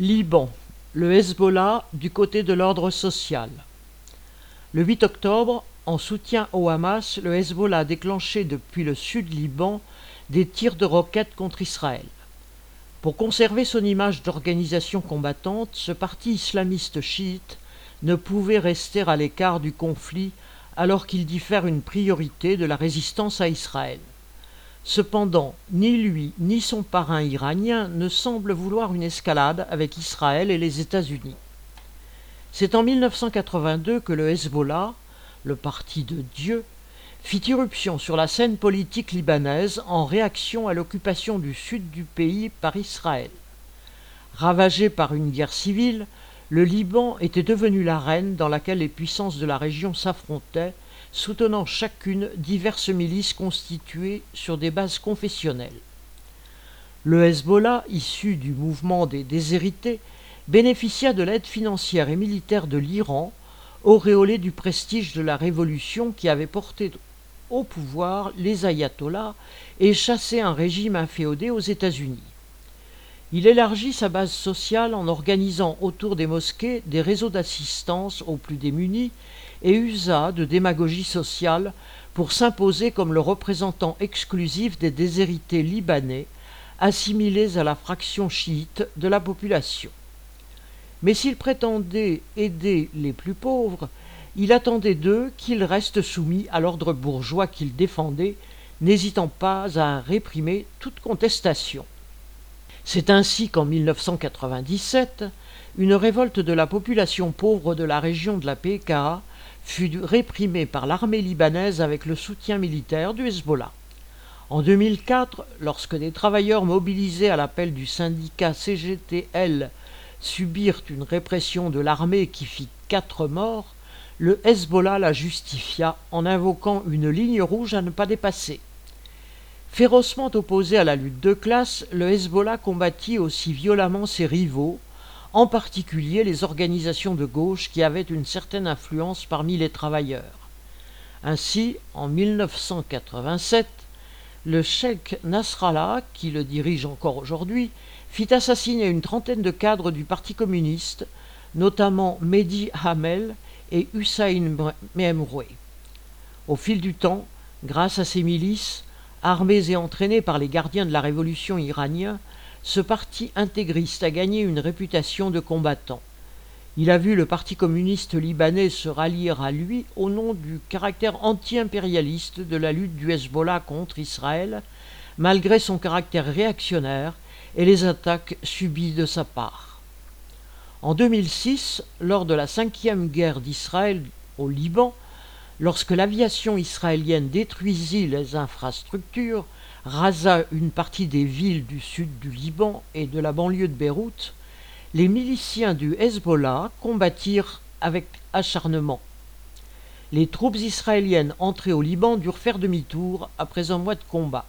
Liban, le Hezbollah du côté de l'ordre social. Le 8 octobre, en soutien au Hamas, le Hezbollah a déclenché depuis le sud Liban des tirs de roquettes contre Israël. Pour conserver son image d'organisation combattante, ce parti islamiste chiite ne pouvait rester à l'écart du conflit alors qu'il diffère une priorité de la résistance à Israël. Cependant, ni lui ni son parrain iranien ne semblent vouloir une escalade avec Israël et les États-Unis. C'est en 1982 que le Hezbollah, le parti de Dieu, fit irruption sur la scène politique libanaise en réaction à l'occupation du sud du pays par Israël. Ravagé par une guerre civile, le Liban était devenu l'arène dans laquelle les puissances de la région s'affrontaient soutenant chacune diverses milices constituées sur des bases confessionnelles. Le Hezbollah, issu du mouvement des déshérités, bénéficia de l'aide financière et militaire de l'Iran, auréolé du prestige de la révolution qui avait porté au pouvoir les ayatollahs et chassé un régime inféodé aux États-Unis. Il élargit sa base sociale en organisant autour des mosquées des réseaux d'assistance aux plus démunis et usa de démagogie sociale pour s'imposer comme le représentant exclusif des déshérités libanais assimilés à la fraction chiite de la population. Mais s'il prétendait aider les plus pauvres, il attendait d'eux qu'ils restent soumis à l'ordre bourgeois qu'il défendait, n'hésitant pas à réprimer toute contestation. C'est ainsi qu'en 1997, une révolte de la population pauvre de la région de la PKA fut réprimé par l'armée libanaise avec le soutien militaire du Hezbollah. En 2004, lorsque des travailleurs mobilisés à l'appel du syndicat CGTL subirent une répression de l'armée qui fit quatre morts, le Hezbollah la justifia en invoquant une ligne rouge à ne pas dépasser. Férocement opposé à la lutte de classe, le Hezbollah combattit aussi violemment ses rivaux, en particulier les organisations de gauche qui avaient une certaine influence parmi les travailleurs. Ainsi, en 1987, le cheikh Nasrallah, qui le dirige encore aujourd'hui, fit assassiner une trentaine de cadres du Parti communiste, notamment Mehdi Hamel et Hussein Memroué. Au fil du temps, grâce à ces milices, armées et entraînées par les gardiens de la révolution iranien, ce parti intégriste a gagné une réputation de combattant. Il a vu le Parti communiste libanais se rallier à lui au nom du caractère anti-impérialiste de la lutte du Hezbollah contre Israël, malgré son caractère réactionnaire et les attaques subies de sa part. En 2006, lors de la cinquième guerre d'Israël au Liban, lorsque l'aviation israélienne détruisit les infrastructures, rasa une partie des villes du sud du Liban et de la banlieue de Beyrouth, les miliciens du Hezbollah combattirent avec acharnement. Les troupes israéliennes entrées au Liban durent faire demi-tour après un mois de combat.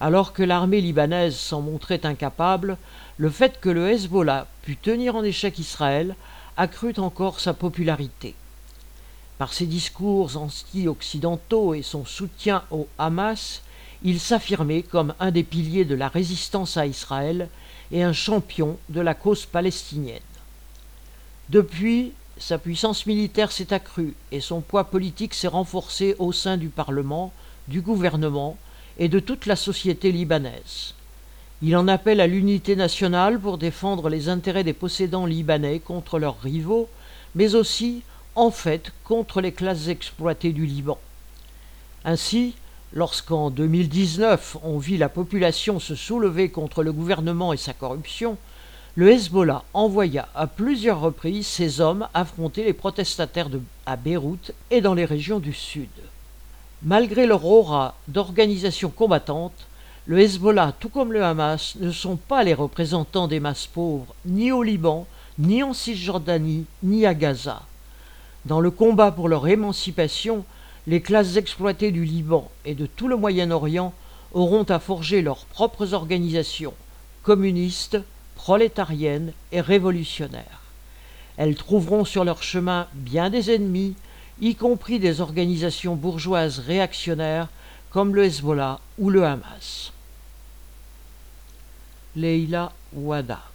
Alors que l'armée libanaise s'en montrait incapable, le fait que le Hezbollah put tenir en échec Israël accrut encore sa popularité. Par ses discours anti-occidentaux et son soutien au Hamas, il s'affirmait comme un des piliers de la résistance à Israël et un champion de la cause palestinienne. Depuis, sa puissance militaire s'est accrue et son poids politique s'est renforcé au sein du Parlement, du gouvernement et de toute la société libanaise. Il en appelle à l'unité nationale pour défendre les intérêts des possédants libanais contre leurs rivaux, mais aussi, en fait, contre les classes exploitées du Liban. Ainsi, Lorsqu'en 2019 on vit la population se soulever contre le gouvernement et sa corruption, le Hezbollah envoya à plusieurs reprises ses hommes affronter les protestataires à Beyrouth et dans les régions du sud. Malgré leur aura d'organisation combattante, le Hezbollah, tout comme le Hamas, ne sont pas les représentants des masses pauvres, ni au Liban, ni en Cisjordanie, ni à Gaza. Dans le combat pour leur émancipation, les classes exploitées du Liban et de tout le Moyen-Orient auront à forger leurs propres organisations communistes, prolétariennes et révolutionnaires. Elles trouveront sur leur chemin bien des ennemis, y compris des organisations bourgeoises réactionnaires comme le Hezbollah ou le Hamas. Leila Wada